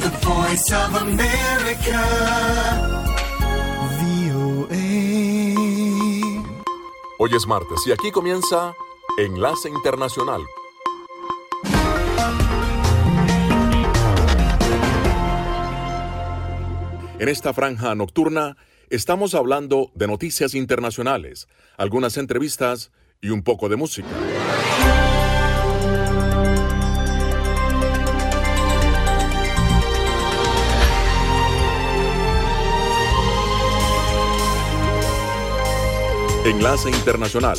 The voice of America. Hoy es martes y aquí comienza Enlace Internacional. En esta franja nocturna estamos hablando de noticias internacionales, algunas entrevistas y un poco de música. Enlace Internacional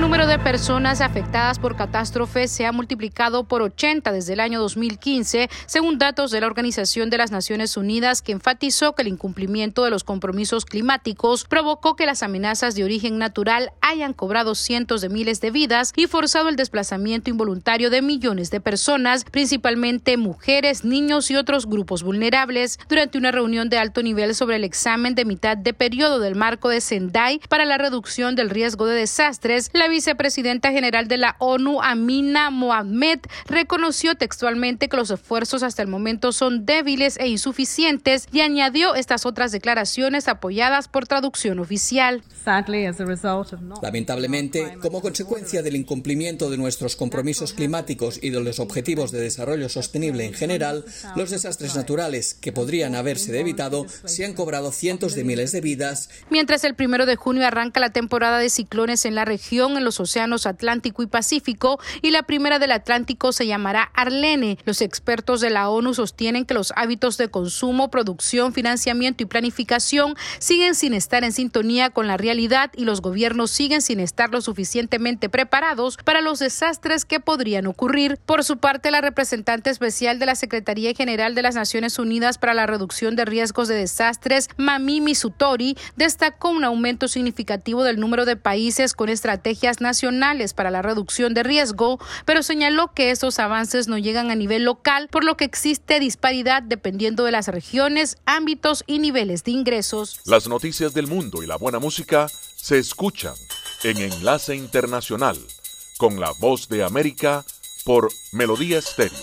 El número de personas afectadas por catástrofes se ha multiplicado por 80 desde el año 2015, según datos de la Organización de las Naciones Unidas, que enfatizó que el incumplimiento de los compromisos climáticos provocó que las amenazas de origen natural hayan cobrado cientos de miles de vidas y forzado el desplazamiento involuntario de millones de personas, principalmente mujeres, niños y otros grupos vulnerables. Durante una reunión de alto nivel sobre el examen de mitad de periodo del marco de Sendai para la reducción del riesgo de desastres, la vicepresidenta general de la ONU, Amina Mohamed, reconoció textualmente que los esfuerzos hasta el momento son débiles e insuficientes y añadió estas otras declaraciones apoyadas por traducción oficial. Lamentablemente, como consecuencia del incumplimiento de nuestros compromisos climáticos y de los objetivos de desarrollo sostenible en general, los desastres naturales que podrían haberse evitado se han cobrado cientos de miles de vidas. Mientras el primero de junio arranca la temporada de ciclones en la región, en los océanos Atlántico y Pacífico y la primera del Atlántico se llamará Arlene. Los expertos de la ONU sostienen que los hábitos de consumo, producción, financiamiento y planificación siguen sin estar en sintonía con la realidad y los gobiernos siguen sin estar lo suficientemente preparados para los desastres que podrían ocurrir. Por su parte, la representante especial de la Secretaría General de las Naciones Unidas para la Reducción de Riesgos de Desastres, Mami Misutori, destacó un aumento significativo del número de países con estrategias nacionales para la reducción de riesgo, pero señaló que esos avances no llegan a nivel local, por lo que existe disparidad dependiendo de las regiones, ámbitos y niveles de ingresos. Las noticias del mundo y la buena música se escuchan en Enlace Internacional con la voz de América por Melodía Estéreo.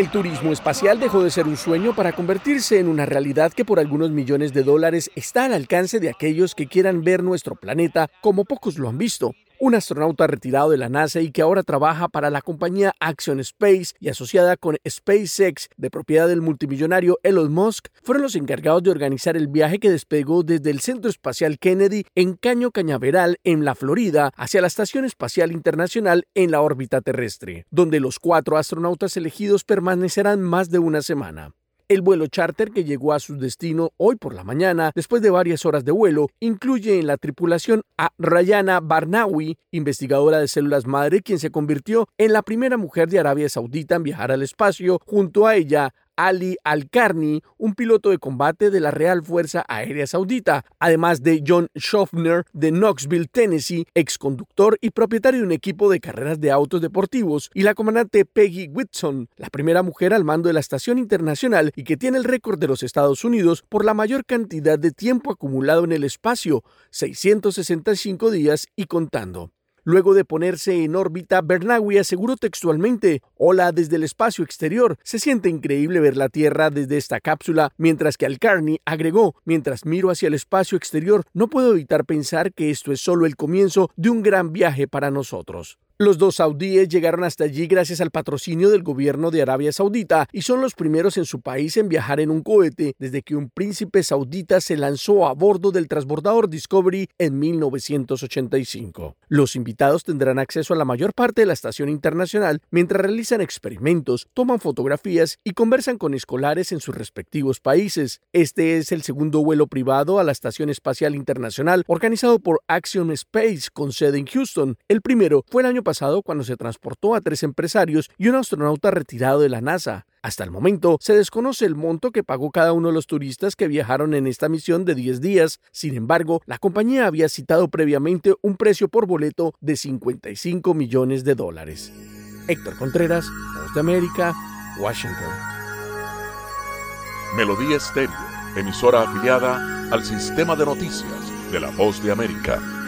El turismo espacial dejó de ser un sueño para convertirse en una realidad que por algunos millones de dólares está al alcance de aquellos que quieran ver nuestro planeta como pocos lo han visto un astronauta retirado de la NASA y que ahora trabaja para la compañía Action Space y asociada con SpaceX de propiedad del multimillonario Elon Musk, fueron los encargados de organizar el viaje que despegó desde el Centro Espacial Kennedy en Caño Cañaveral, en la Florida, hacia la Estación Espacial Internacional en la órbita terrestre, donde los cuatro astronautas elegidos permanecerán más de una semana. El vuelo charter que llegó a su destino hoy por la mañana, después de varias horas de vuelo, incluye en la tripulación a Rayana Barnawi, investigadora de células madre, quien se convirtió en la primera mujer de Arabia Saudita en viajar al espacio, junto a ella Ali Al-Karni, un piloto de combate de la Real Fuerza Aérea Saudita, además de John Schaffner de Knoxville, Tennessee, ex conductor y propietario de un equipo de carreras de autos deportivos, y la comandante Peggy Whitson, la primera mujer al mando de la estación internacional y que tiene el récord de los Estados Unidos por la mayor cantidad de tiempo acumulado en el espacio, 665 días y contando. Luego de ponerse en órbita, Bernawi aseguró textualmente, Hola desde el espacio exterior, se siente increíble ver la Tierra desde esta cápsula, mientras que Alcarni agregó, mientras miro hacia el espacio exterior, no puedo evitar pensar que esto es solo el comienzo de un gran viaje para nosotros. Los dos saudíes llegaron hasta allí gracias al patrocinio del gobierno de Arabia Saudita y son los primeros en su país en viajar en un cohete desde que un príncipe saudita se lanzó a bordo del transbordador Discovery en 1985. Los invitados tendrán acceso a la mayor parte de la estación internacional mientras realizan experimentos, toman fotografías y conversan con escolares en sus respectivos países. Este es el segundo vuelo privado a la Estación Espacial Internacional organizado por Axiom Space con sede en Houston. El primero fue el año pasado cuando se transportó a tres empresarios y un astronauta retirado de la NASA. Hasta el momento se desconoce el monto que pagó cada uno de los turistas que viajaron en esta misión de 10 días. Sin embargo, la compañía había citado previamente un precio por boleto de 55 millones de dólares. Héctor Contreras, Voz de América, Washington. Melodía Estéreo, emisora afiliada al sistema de noticias de la Voz de América.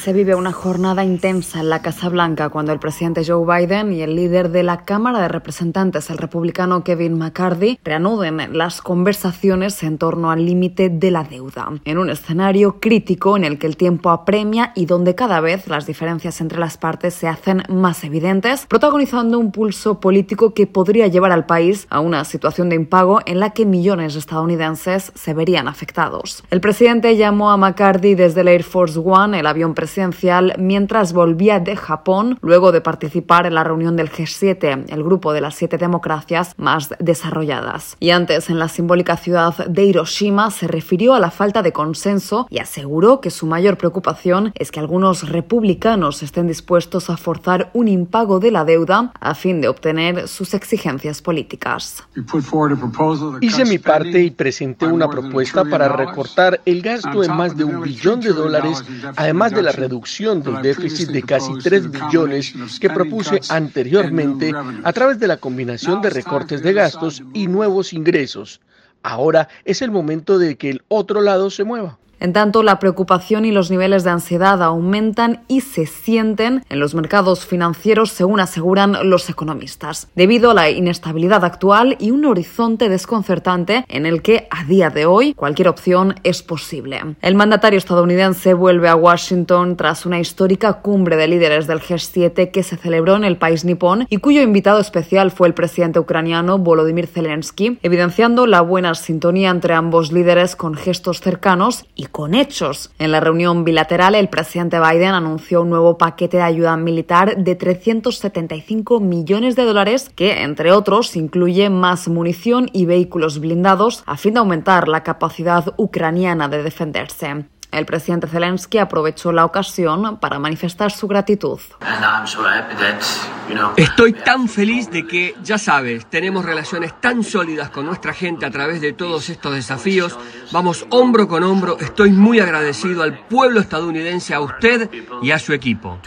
Se vive una jornada intensa en la Casa Blanca cuando el presidente Joe Biden y el líder de la Cámara de Representantes, el republicano Kevin McCarthy, reanuden las conversaciones en torno al límite de la deuda, en un escenario crítico en el que el tiempo apremia y donde cada vez las diferencias entre las partes se hacen más evidentes, protagonizando un pulso político que podría llevar al país a una situación de impago en la que millones de estadounidenses se verían afectados. El presidente llamó a McCarthy desde el Air Force One, el avión presidencial, mientras volvía de Japón luego de participar en la reunión del G7, el grupo de las siete democracias más desarrolladas. Y antes, en la simbólica ciudad de Hiroshima, se refirió a la falta de consenso y aseguró que su mayor preocupación es que algunos republicanos estén dispuestos a forzar un impago de la deuda a fin de obtener sus exigencias políticas. Hice mi parte y presenté una propuesta para recortar el gasto en más de un billón de dólares, además de la reducción del déficit de casi 3 billones que propuse anteriormente a través de la combinación de recortes de gastos y nuevos ingresos. Ahora es el momento de que el otro lado se mueva. En tanto, la preocupación y los niveles de ansiedad aumentan y se sienten en los mercados financieros, según aseguran los economistas, debido a la inestabilidad actual y un horizonte desconcertante en el que, a día de hoy, cualquier opción es posible. El mandatario estadounidense vuelve a Washington tras una histórica cumbre de líderes del G7 que se celebró en el país nipón y cuyo invitado especial fue el presidente ucraniano Volodymyr Zelensky, evidenciando la buena sintonía entre ambos líderes con gestos cercanos y con hechos. En la reunión bilateral, el presidente Biden anunció un nuevo paquete de ayuda militar de 375 millones de dólares que, entre otros, incluye más munición y vehículos blindados a fin de aumentar la capacidad ucraniana de defenderse. El presidente Zelensky aprovechó la ocasión para manifestar su gratitud. Estoy tan feliz de que, ya sabes, tenemos relaciones tan sólidas con nuestra gente a través de todos estos desafíos. Vamos hombro con hombro. Estoy muy agradecido al pueblo estadounidense, a usted y a su equipo.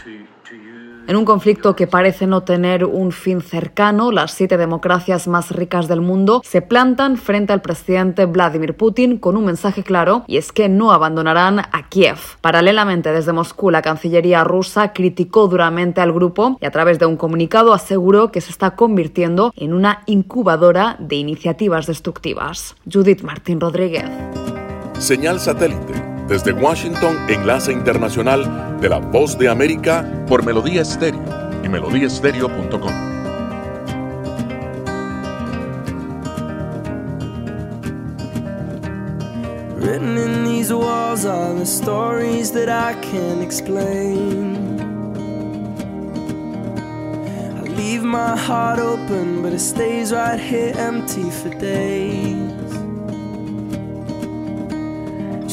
En un conflicto que parece no tener un fin cercano, las siete democracias más ricas del mundo se plantan frente al presidente Vladimir Putin con un mensaje claro y es que no abandonarán a Kiev. Paralelamente, desde Moscú, la Cancillería rusa criticó duramente al grupo y a través de un comunicado aseguró que se está convirtiendo en una incubadora de iniciativas destructivas. Judith Martín Rodríguez. Señal satélite. Desde Washington, enlace internacional de la Voz de América por Melodía Estéreo y melodíaestéreo.com. Written in these walls are the stories that I can't explain. I leave my heart open, but it stays right here empty for days.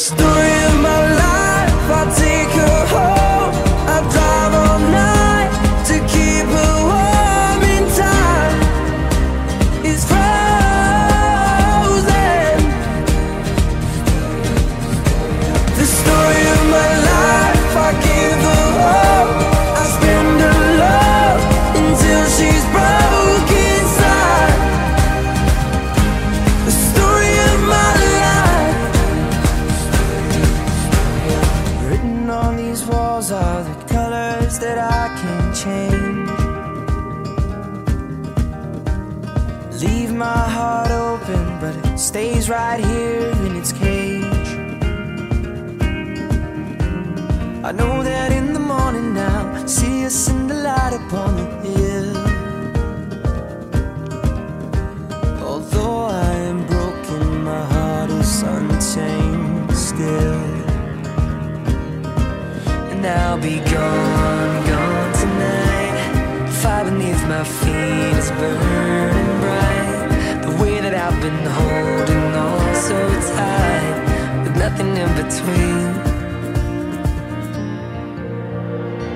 Story of my life, I take her home.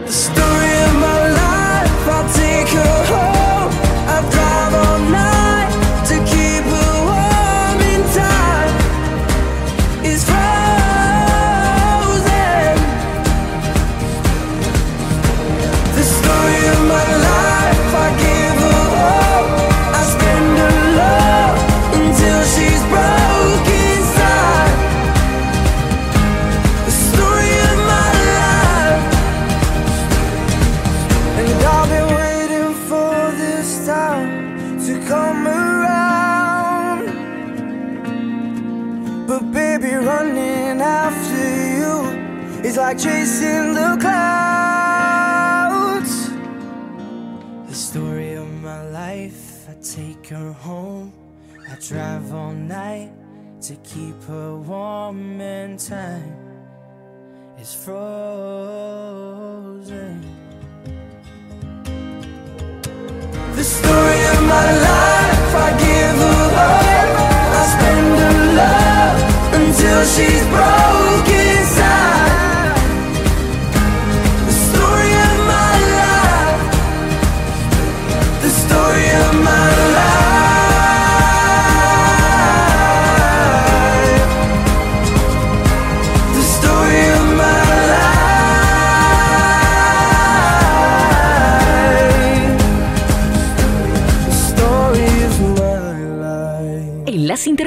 The story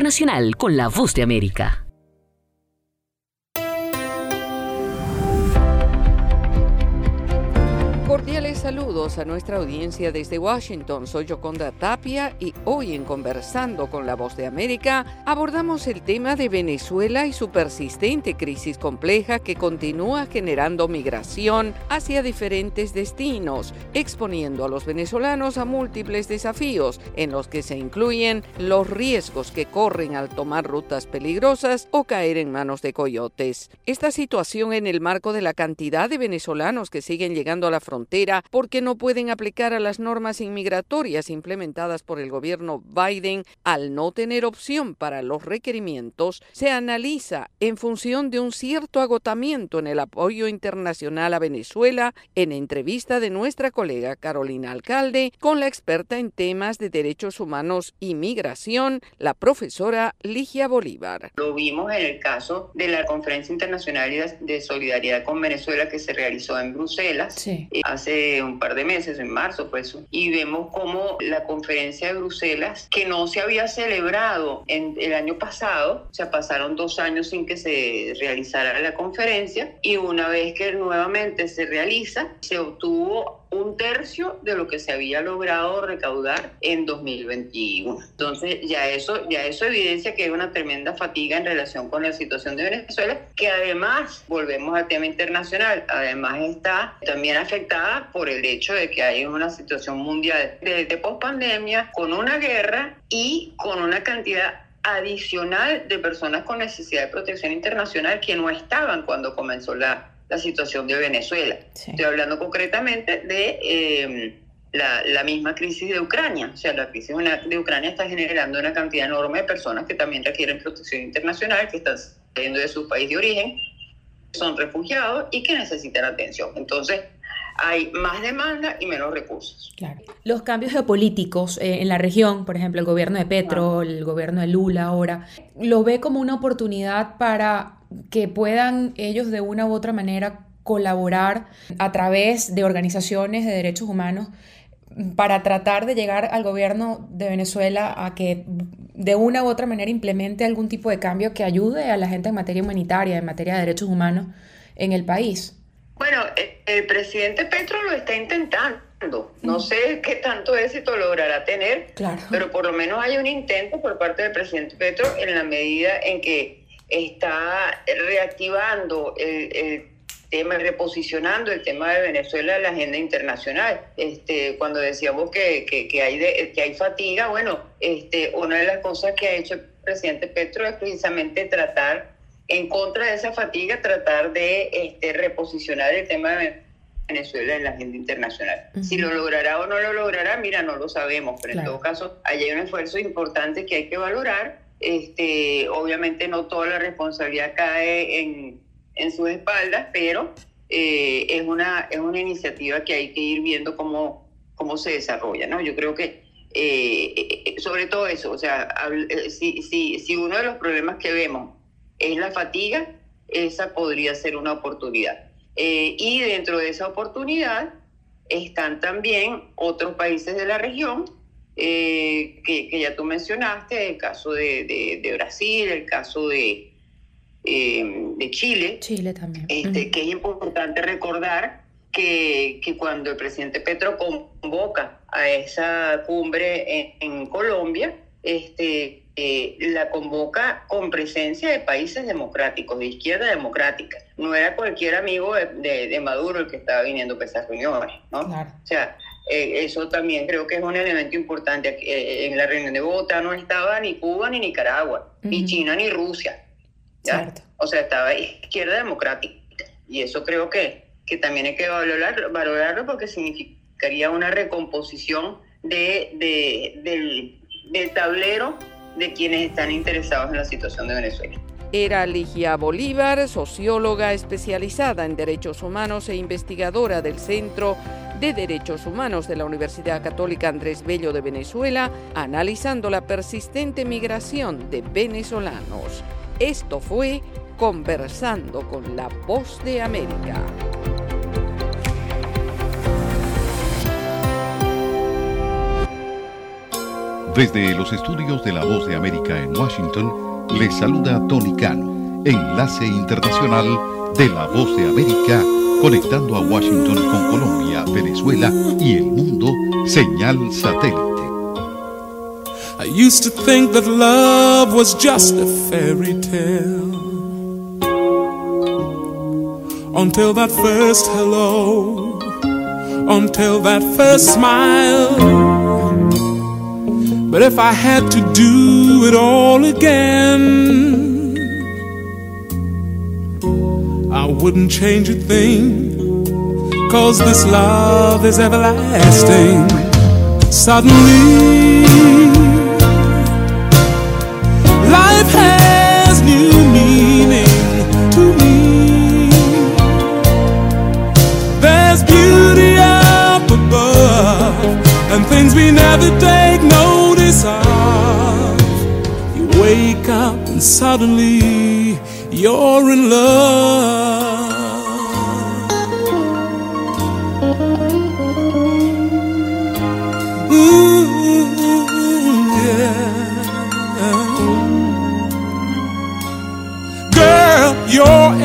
Internacional con la Voz de América. Cordiales saludos a nuestra audiencia desde Washington. Soy Yoconda Tapia y hoy en Conversando con la Voz de América abordamos el tema de Venezuela y su persistente crisis compleja que continúa generando migración hacia diferentes destinos, exponiendo a los venezolanos a múltiples desafíos en los que se incluyen los riesgos que corren al tomar rutas peligrosas o caer en manos de coyotes. Esta situación en el marco de la cantidad de venezolanos que siguen llegando a la frontera porque no pueden aplicar a las normas inmigratorias implementadas por el gobierno Biden al no tener opción para los requerimientos, se analiza en función de un cierto agotamiento en el apoyo internacional a Venezuela en entrevista de nuestra colega Carolina Alcalde con la experta en temas de derechos humanos y migración, la profesora Ligia Bolívar. Lo vimos en el caso de la Conferencia Internacional de Solidaridad con Venezuela que se realizó en Bruselas eh, hace un par de meses, en marzo fue eso, y vemos cómo la conferencia de Bruselas, que no se había celebrado en el año pasado, o sea, pasaron dos años sin que se realizara la conferencia, y una vez que nuevamente se realiza, se obtuvo un tercio de lo que se había logrado recaudar en 2021. Entonces ya eso, ya eso evidencia que hay una tremenda fatiga en relación con la situación de Venezuela, que además, volvemos al tema internacional, además está también afectada por el hecho de que hay una situación mundial de, de pospandemia, con una guerra y con una cantidad adicional de personas con necesidad de protección internacional que no estaban cuando comenzó la, la situación de Venezuela. Sí. Estoy hablando concretamente de eh, la, la, misma crisis de Ucrania. O sea, la crisis de Ucrania está generando una cantidad enorme de personas que también requieren protección internacional, que están saliendo de su país de origen, son refugiados y que necesitan atención. Entonces, hay más demanda y menos recursos. Claro. Los cambios geopolíticos eh, en la región, por ejemplo, el gobierno de Petro, el gobierno de Lula ahora, lo ve como una oportunidad para que puedan ellos de una u otra manera colaborar a través de organizaciones de derechos humanos para tratar de llegar al gobierno de Venezuela a que de una u otra manera implemente algún tipo de cambio que ayude a la gente en materia humanitaria, en materia de derechos humanos en el país. Bueno, eh, el presidente Petro lo está intentando. No sé qué tanto éxito logrará tener, pero por lo menos hay un intento por parte del presidente Petro en la medida en que está reactivando el, tema, reposicionando el tema de Venezuela en la agenda internacional. Este, cuando decíamos que, que, hay, que hay fatiga, bueno, este, una de las cosas que ha hecho el presidente Petro es precisamente tratar, en contra de esa fatiga, tratar de este, reposicionar el tema de Venezuela en la agenda internacional. Si lo logrará o no lo logrará, mira, no lo sabemos, pero en todo caso, hay un esfuerzo importante que hay que valorar. Este, obviamente no toda la responsabilidad cae en, en sus espaldas, pero eh, es, una, es una iniciativa que hay que ir viendo cómo, cómo se desarrolla, ¿no? Yo creo que eh, eh, sobre todo eso, o sea, si, si, si uno de los problemas que vemos es la fatiga, esa podría ser una oportunidad. Eh, y dentro de esa oportunidad están también otros países de la región eh, que, ya tú mencionaste, el caso de, Brasil, el caso de, eh, de Chile. Chile también. Este, Que es importante recordar que, cuando el presidente Petro convoca a esa cumbre en, en Colombia, este, eh, la convoca con presencia de países democráticos, de izquierda democrática. No era cualquier amigo de, Maduro el que estaba viniendo a esas reuniones, ¿no? O sea, eh, eso también creo que es un elemento importante. Eh, en la reunión de Bogotá no estaba ni Cuba ni Nicaragua, ni China ni Rusia. O sea, estaba izquierda democrática. Y eso creo que, que también hay que valorar, valorarlo porque significaría una recomposición de, de del, del tablero de quienes están interesados en la situación de Venezuela. Era Ligia Bolívar, socióloga especializada en derechos humanos e investigadora del Centro de Derechos Humanos de la Universidad Católica Andrés Bello de Venezuela, analizando la persistente migración de venezolanos. Esto fue Conversando con la Voz de América. Desde los estudios de La Voz de América en Washington, les saluda Tony Cano, enlace internacional de La Voz de América, conectando a Washington con Colombia, Venezuela y el mundo, señal satélite. I used to think that love was just a fairy tale. Until that first hello, until that first smile. But if I had to do it all again, wouldn't change a thing. Cause this love is everlasting. Suddenly, life has new meaning to me. There's beauty up above and things we never take notice of. You wake up and suddenly you're in love.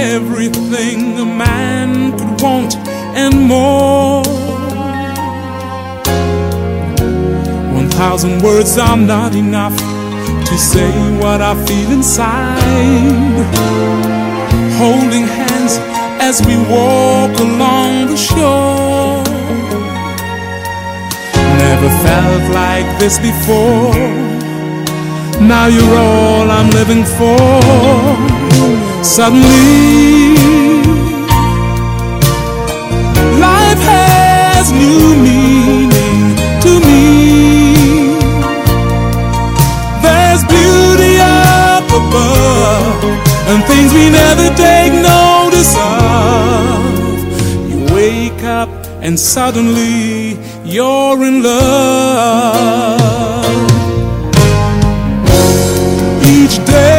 Everything a man could want and more. thousand words are not enough to say what I feel inside. Holding hands as we walk along the shore. Never felt like this before. Now you're all I'm living for. Suddenly, life has new meaning to me. There's beauty up above and things we never take notice of. You wake up and suddenly you're in love. Each day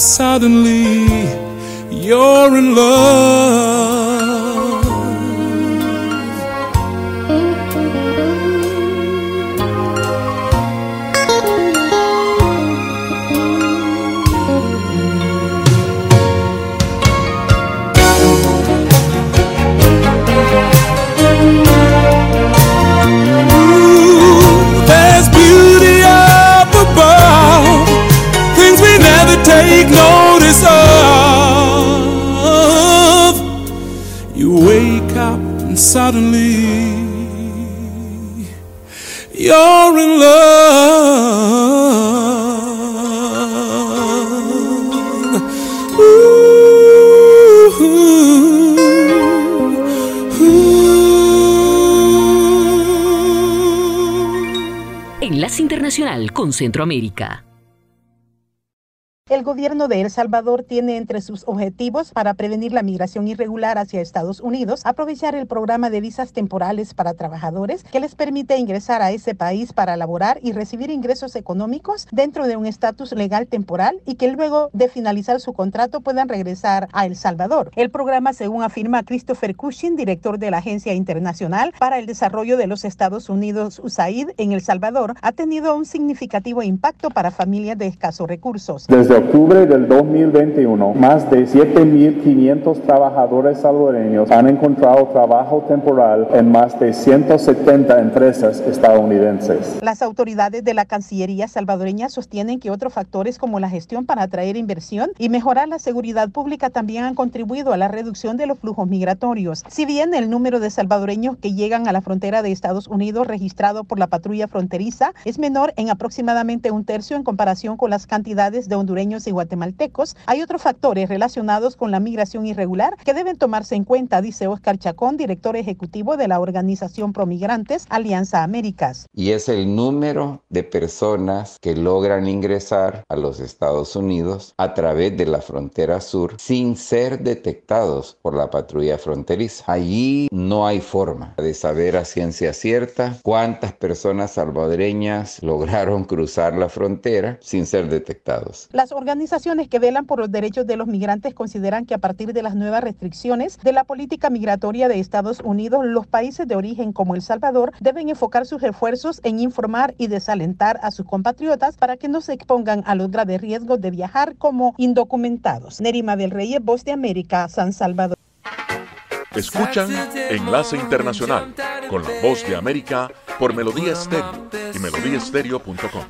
suddenly, Centroamérica. Gobierno de El Salvador tiene entre sus objetivos para prevenir la migración irregular hacia Estados Unidos aprovechar el programa de visas temporales para trabajadores que les permite ingresar a ese país para laborar y recibir ingresos económicos dentro de un estatus legal temporal y que luego de finalizar su contrato puedan regresar a El Salvador. El programa, según afirma Christopher Cushing, director de la Agencia Internacional para el Desarrollo de los Estados Unidos, USAID, en El Salvador, ha tenido un significativo impacto para familias de escasos recursos. Desde del 2021, más de 7.500 trabajadores salvadoreños han encontrado trabajo temporal en más de 170 empresas estadounidenses. Las autoridades de la Cancillería salvadoreña sostienen que otros factores como la gestión para atraer inversión y mejorar la seguridad pública también han contribuido a la reducción de los flujos migratorios. Si bien el número de salvadoreños que llegan a la frontera de Estados Unidos registrado por la patrulla fronteriza es menor en aproximadamente un tercio en comparación con las cantidades de hondureños y guatemaltecos, hay otros factores relacionados con la migración irregular que deben tomarse en cuenta, dice Oscar Chacón, director ejecutivo de la organización Promigrantes Alianza Américas. Y es el número de personas que logran ingresar a los Estados Unidos a través de la frontera sur sin ser detectados por la patrulla fronteriza. Allí no hay forma de saber a ciencia cierta cuántas personas salvadoreñas lograron cruzar la frontera sin ser detectados. Las organizaciones que velan por los derechos de los migrantes consideran que a partir de las nuevas restricciones de la política migratoria de Estados Unidos, los países de origen como El Salvador deben enfocar sus esfuerzos en informar y desalentar a sus compatriotas para que no se expongan a los graves riesgos de viajar como indocumentados. Nerima del Rey, Voz de América, San Salvador. Escuchan Enlace Internacional con la voz de América por Melodía Estéreo y melodíaestéreo.com.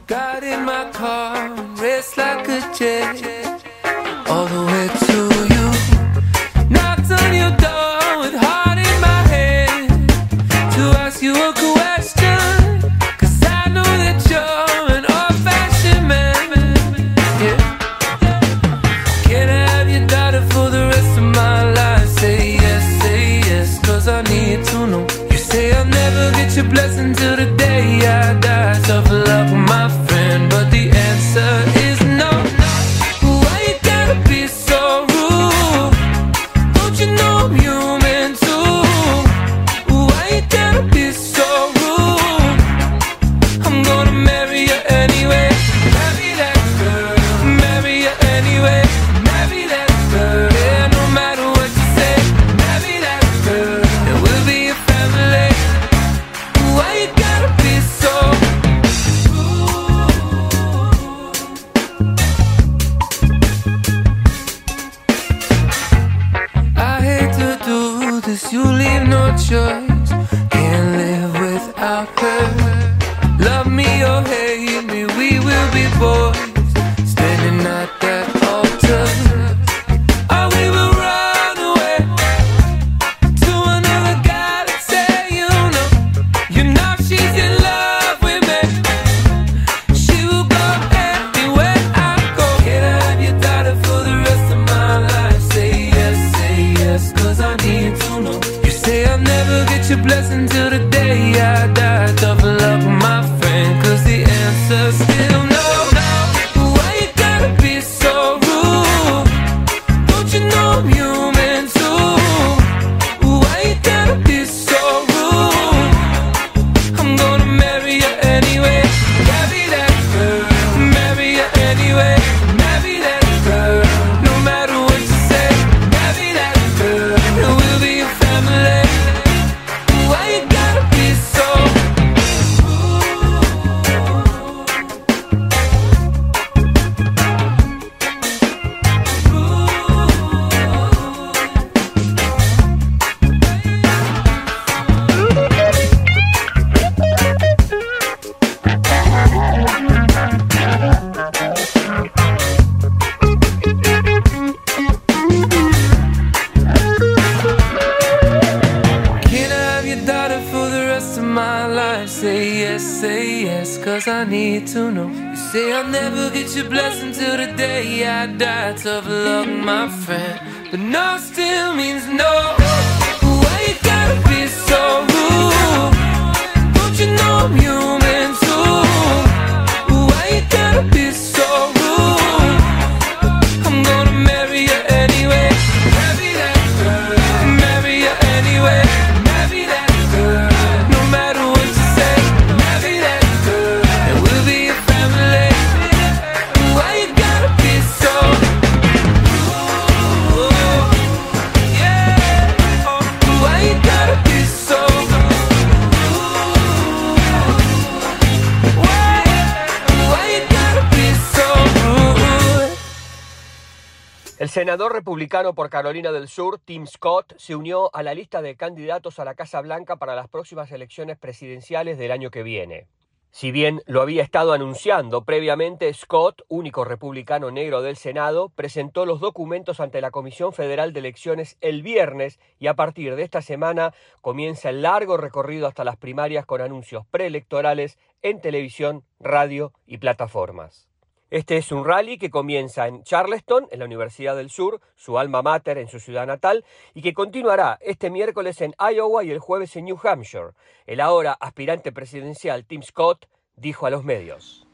senador republicano por Carolina del Sur, Tim Scott, se unió a la lista de candidatos a la Casa Blanca para las próximas elecciones presidenciales del año que viene. Si bien lo había estado anunciando previamente, Scott, único republicano negro del Senado, presentó los documentos ante la Comisión Federal de Elecciones el viernes y a partir de esta semana comienza el largo recorrido hasta las primarias con anuncios preelectorales en televisión, radio y plataformas. Este es un rally que comienza en Charleston, en la Universidad del Sur, su alma mater en su ciudad natal, y que continuará este miércoles en Iowa y el jueves en New Hampshire. El ahora aspirante presidencial Tim Scott dijo a los medios.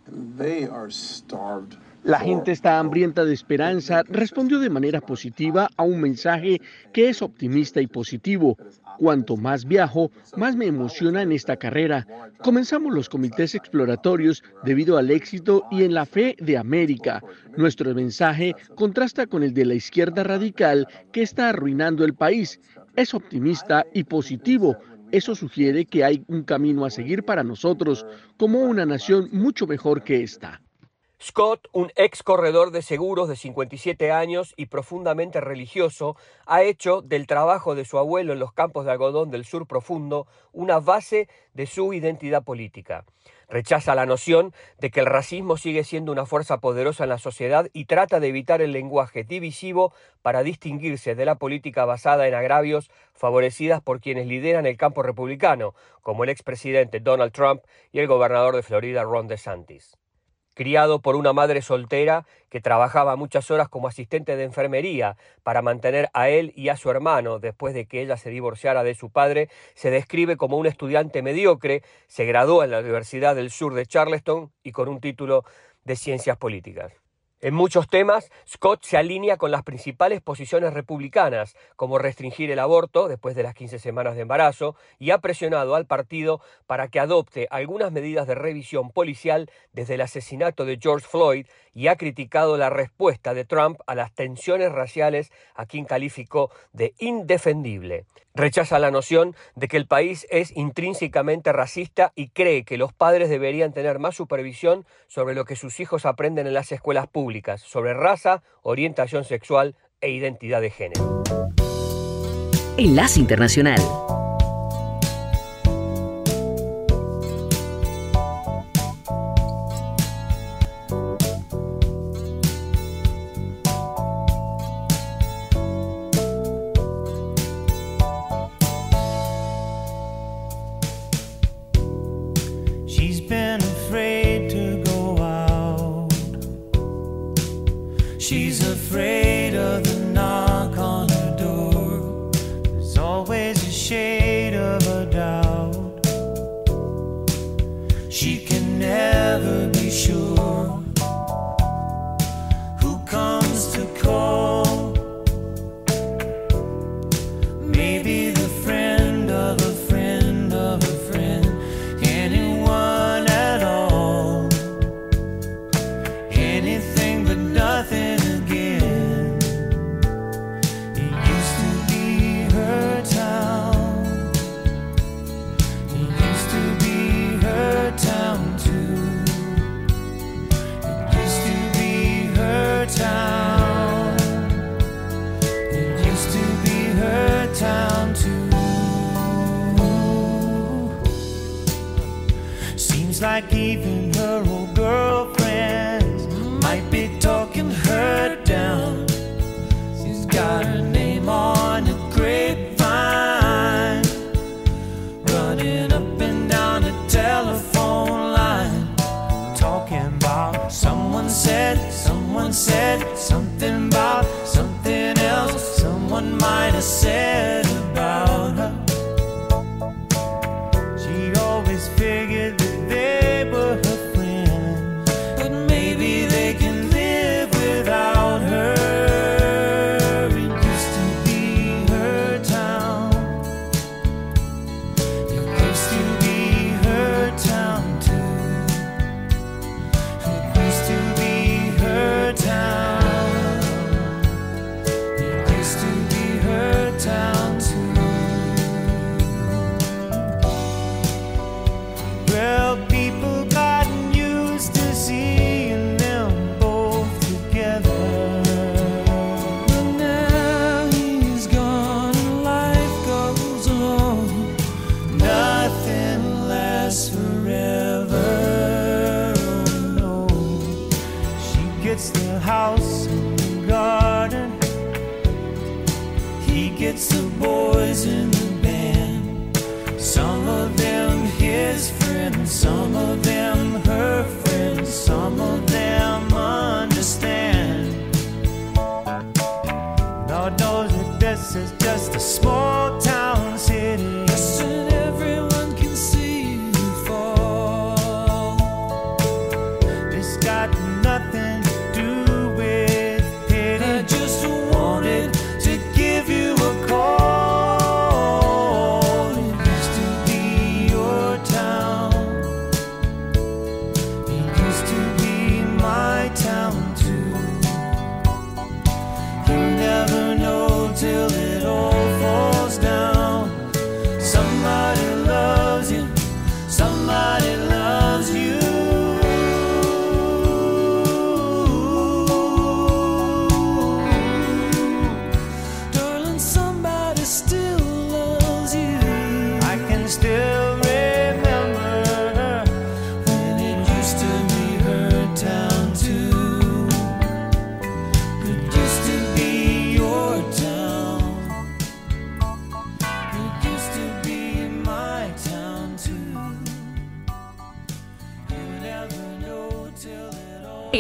La gente está hambrienta de esperanza, respondió de manera positiva a un mensaje que es optimista y positivo. Cuanto más viajo, más me emociona en esta carrera. Comenzamos los comités exploratorios debido al éxito y en la fe de América. Nuestro mensaje contrasta con el de la izquierda radical que está arruinando el país. Es optimista y positivo. Eso sugiere que hay un camino a seguir para nosotros como una nación mucho mejor que esta. Scott, un ex corredor de seguros de 57 años y profundamente religioso, ha hecho del trabajo de su abuelo en los campos de algodón del sur profundo una base de su identidad política. Rechaza la noción de que el racismo sigue siendo una fuerza poderosa en la sociedad y trata de evitar el lenguaje divisivo para distinguirse de la política basada en agravios favorecidas por quienes lideran el campo republicano, como el expresidente Donald Trump y el gobernador de Florida Ron DeSantis criado por una madre soltera que trabajaba muchas horas como asistente de enfermería para mantener a él y a su hermano después de que ella se divorciara de su padre, se describe como un estudiante mediocre, se graduó en la Universidad del Sur de Charleston y con un título de Ciencias Políticas. En muchos temas, Scott se alinea con las principales posiciones republicanas, como restringir el aborto después de las 15 semanas de embarazo, y ha presionado al partido para que adopte algunas medidas de revisión policial desde el asesinato de George Floyd y ha criticado la respuesta de Trump a las tensiones raciales, a quien calificó de indefendible. Rechaza la noción de que el país es intrínsecamente racista y cree que los padres deberían tener más supervisión sobre lo que sus hijos aprenden en las escuelas públicas, sobre raza, orientación sexual e identidad de género. Enlace Internacional.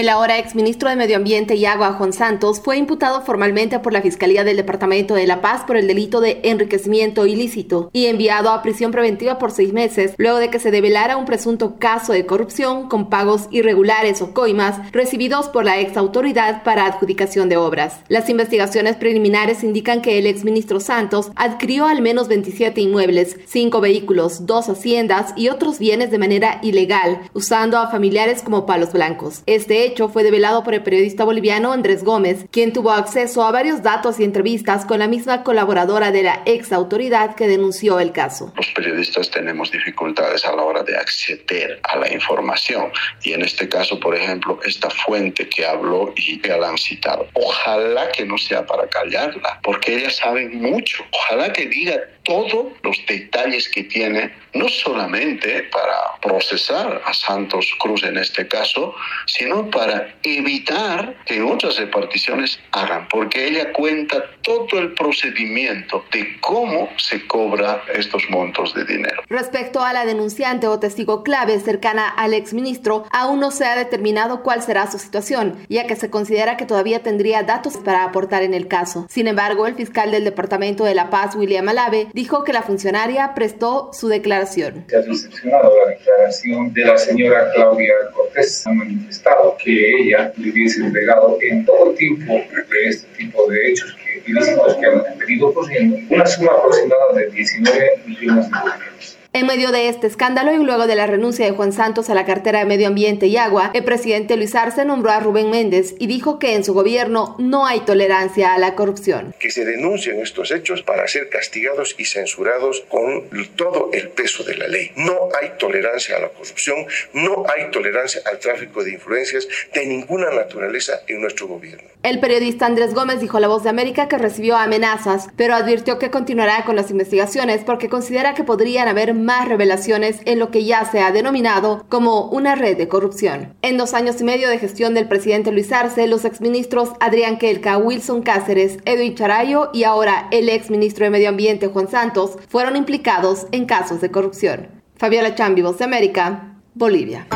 El ahora exministro de Medio Ambiente y Agua, Juan Santos, fue imputado formalmente por la Fiscalía del Departamento de La Paz por el delito de enriquecimiento ilícito y enviado a prisión preventiva por seis meses luego de que se develara un presunto caso de corrupción con pagos irregulares o coimas recibidos por la ex autoridad para adjudicación de obras. Las investigaciones preliminares indican que el exministro Santos adquirió al menos 27 inmuebles, cinco vehículos, dos haciendas y otros bienes de manera ilegal, usando a familiares como palos blancos. Este hecho fue develado por el periodista boliviano Andrés Gómez, quien tuvo acceso a varios datos y entrevistas con la misma colaboradora de la ex autoridad que denunció el caso. Los periodistas tenemos dificultades a la hora de acceder a la información y en este caso, por ejemplo, esta fuente que habló y que la han citado. Ojalá que no sea para callarla, porque ella sabe mucho. Ojalá que diga todos los detalles que tiene, no solamente para procesar a Santos Cruz en este caso, sino para evitar que otras reparticiones hagan, porque ella cuenta todo el procedimiento de cómo se cobra estos montos de dinero. Respecto a la denunciante o testigo clave cercana al exministro, aún no se ha determinado cuál será su situación, ya que se considera que todavía tendría datos para aportar en el caso. Sin embargo, el fiscal del Departamento de La Paz, William Alave, dijo que la funcionaria prestó su declaración. Se ha recepcionado la declaración de la señora Claudia Cortés. Ha manifestado que ella le hubiese entregado en todo el tiempo de este tipo de hechos que, ilícitos que han venido ocurriendo una suma aproximada de 19 millones de dólares. En medio de este escándalo y luego de la renuncia de Juan Santos a la cartera de Medio Ambiente y Agua, el presidente Luis Arce nombró a Rubén Méndez y dijo que en su gobierno no hay tolerancia a la corrupción. Que se denuncien estos hechos para ser castigados y censurados con todo el peso de la ley. No hay tolerancia a la corrupción, no hay tolerancia al tráfico de influencias de ninguna naturaleza en nuestro gobierno. El periodista Andrés Gómez dijo a La Voz de América que recibió amenazas, pero advirtió que continuará con las investigaciones porque considera que podrían haber más revelaciones en lo que ya se ha denominado como una red de corrupción. En dos años y medio de gestión del presidente Luis Arce, los exministros Adrián Kelka, Wilson Cáceres, Edwin Charayo y ahora el exministro de Medio Ambiente Juan Santos fueron implicados en casos de corrupción. Fabiola Chambi, Voz de América, Bolivia.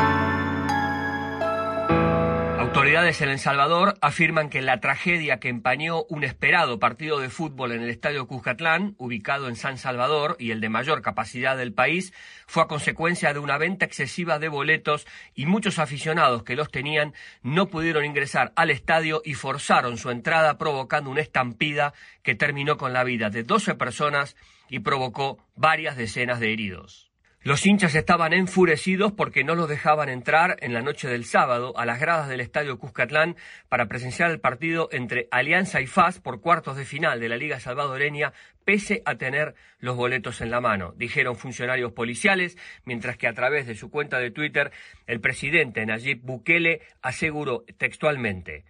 Autoridades en El Salvador afirman que la tragedia que empañó un esperado partido de fútbol en el Estadio Cuscatlán, ubicado en San Salvador y el de mayor capacidad del país, fue a consecuencia de una venta excesiva de boletos y muchos aficionados que los tenían no pudieron ingresar al estadio y forzaron su entrada provocando una estampida que terminó con la vida de 12 personas y provocó varias decenas de heridos. Los hinchas estaban enfurecidos porque no los dejaban entrar en la noche del sábado a las gradas del estadio Cuscatlán para presenciar el partido entre Alianza y FAS por cuartos de final de la Liga Salvadoreña, pese a tener los boletos en la mano, dijeron funcionarios policiales, mientras que a través de su cuenta de Twitter el presidente Nayib Bukele aseguró textualmente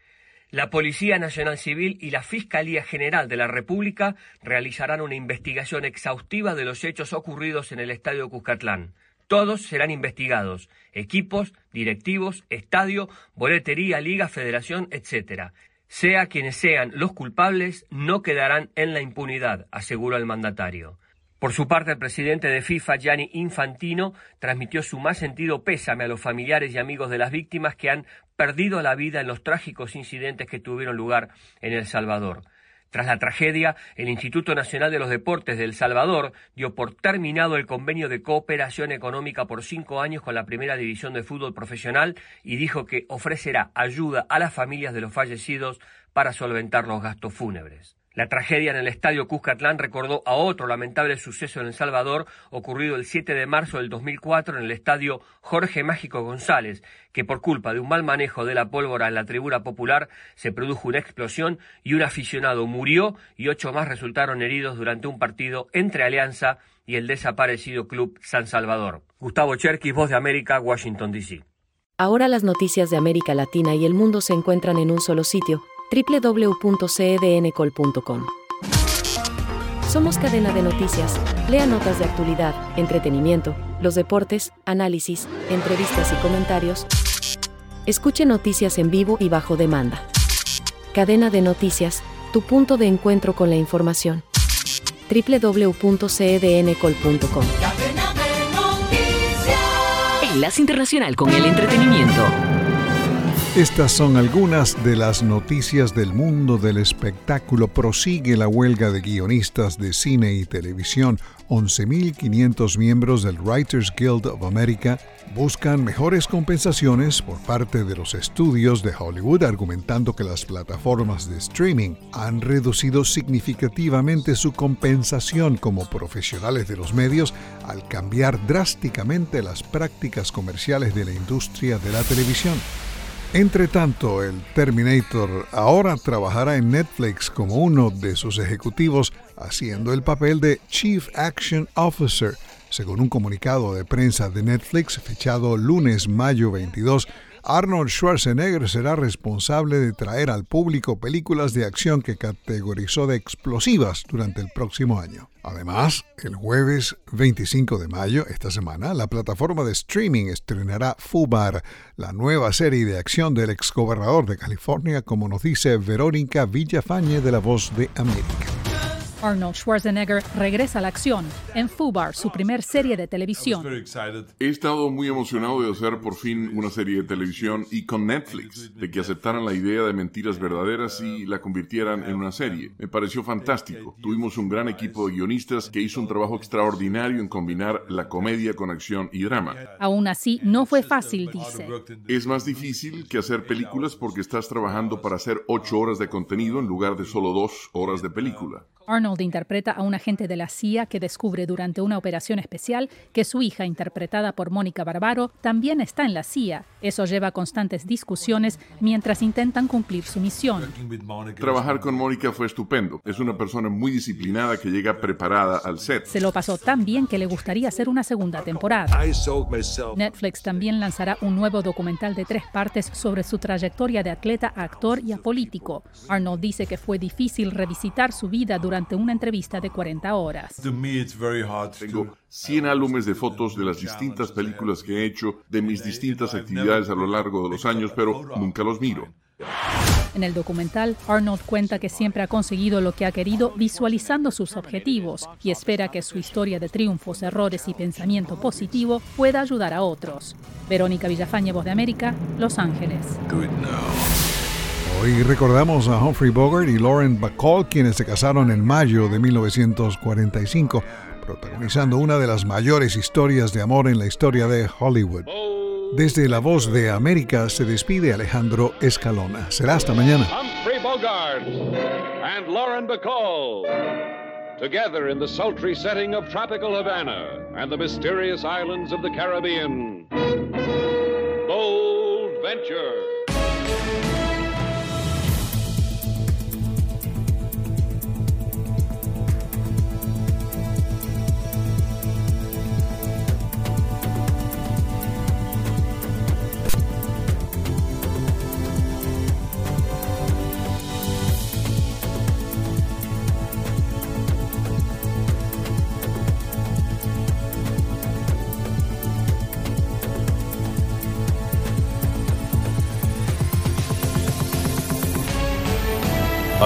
la Policía Nacional Civil y la Fiscalía General de la República realizarán una investigación exhaustiva de los hechos ocurridos en el Estadio Cuscatlán. Todos serán investigados, equipos, directivos, estadio, boletería, liga, federación, etc. Sea quienes sean los culpables, no quedarán en la impunidad, aseguró el mandatario. Por su parte, el presidente de FIFA, Gianni Infantino, transmitió su más sentido pésame a los familiares y amigos de las víctimas que han perdido la vida en los trágicos incidentes que tuvieron lugar en El Salvador. Tras la tragedia, el Instituto Nacional de los Deportes de El Salvador dio por terminado el convenio de cooperación económica por cinco años con la Primera División de Fútbol Profesional y dijo que ofrecerá ayuda a las familias de los fallecidos para solventar los gastos fúnebres. La tragedia en el estadio Cuscatlán recordó a otro lamentable suceso en El Salvador ocurrido el 7 de marzo del 2004 en el estadio Jorge Mágico González, que por culpa de un mal manejo de la pólvora en la tribuna popular se produjo una explosión y un aficionado murió y ocho más resultaron heridos durante un partido entre Alianza y el desaparecido Club San Salvador. Gustavo Cherkis, Voz de América, Washington, D.C. Ahora las noticias de América Latina y el mundo se encuentran en un solo sitio www.cedncol.com. Somos cadena de noticias. Lea notas de actualidad, entretenimiento, los deportes, análisis, entrevistas y comentarios. Escuche noticias en vivo y bajo demanda. Cadena de noticias, tu punto de encuentro con la información. www.cedncol.com. Enlace Internacional con el Entretenimiento. Estas son algunas de las noticias del mundo del espectáculo. Prosigue la huelga de guionistas de cine y televisión. 11.500 miembros del Writers Guild of America buscan mejores compensaciones por parte de los estudios de Hollywood, argumentando que las plataformas de streaming han reducido significativamente su compensación como profesionales de los medios al cambiar drásticamente las prácticas comerciales de la industria de la televisión. Entre tanto, el Terminator ahora trabajará en Netflix como uno de sus ejecutivos, haciendo el papel de Chief Action Officer. Según un comunicado de prensa de Netflix fechado lunes mayo 22, Arnold Schwarzenegger será responsable de traer al público películas de acción que categorizó de explosivas durante el próximo año. Además, el jueves 25 de mayo, esta semana, la plataforma de streaming estrenará Fubar, la nueva serie de acción del exgobernador de California, como nos dice Verónica Villafañe de La Voz de América. Arnold Schwarzenegger regresa a la acción en Fubar, su primer serie de televisión. He estado muy emocionado de hacer por fin una serie de televisión y con Netflix, de que aceptaran la idea de mentiras verdaderas y la convirtieran en una serie. Me pareció fantástico. Tuvimos un gran equipo de guionistas que hizo un trabajo extraordinario en combinar la comedia con acción y drama. Aún así, no fue fácil, dice. Es más difícil que hacer películas porque estás trabajando para hacer ocho horas de contenido en lugar de solo dos horas de película. Arnold interpreta a un agente de la CIA que descubre durante una operación especial que su hija, interpretada por Mónica Barbaro, también está en la CIA. Eso lleva a constantes discusiones mientras intentan cumplir su misión. Trabajar con Mónica fue estupendo. Es una persona muy disciplinada que llega preparada al set. Se lo pasó tan bien que le gustaría hacer una segunda temporada. Netflix también lanzará un nuevo documental de tres partes sobre su trayectoria de atleta, a actor y a político. Arnold dice que fue difícil revisitar su vida durante durante una entrevista de 40 horas. Tengo 100 álbumes de fotos de las distintas películas que he hecho, de mis distintas actividades a lo largo de los años, pero nunca los miro. En el documental, Arnold cuenta que siempre ha conseguido lo que ha querido visualizando sus objetivos y espera que su historia de triunfos, errores y pensamiento positivo pueda ayudar a otros. Verónica Villafañe, Voz de América, Los Ángeles. Hoy recordamos a Humphrey Bogart y Lauren Bacall, quienes se casaron en mayo de 1945, protagonizando una de las mayores historias de amor en la historia de Hollywood. Desde La Voz de América se despide Alejandro Escalona. Será hasta mañana. Humphrey Bogart and Lauren Bacall. Together in the sultry setting of tropical Havana and the mysterious islands of the Caribbean. Bold Venture.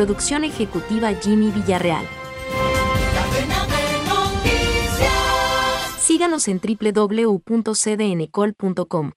Producción ejecutiva Jimmy Villarreal. Síganos en www.cdncol.com.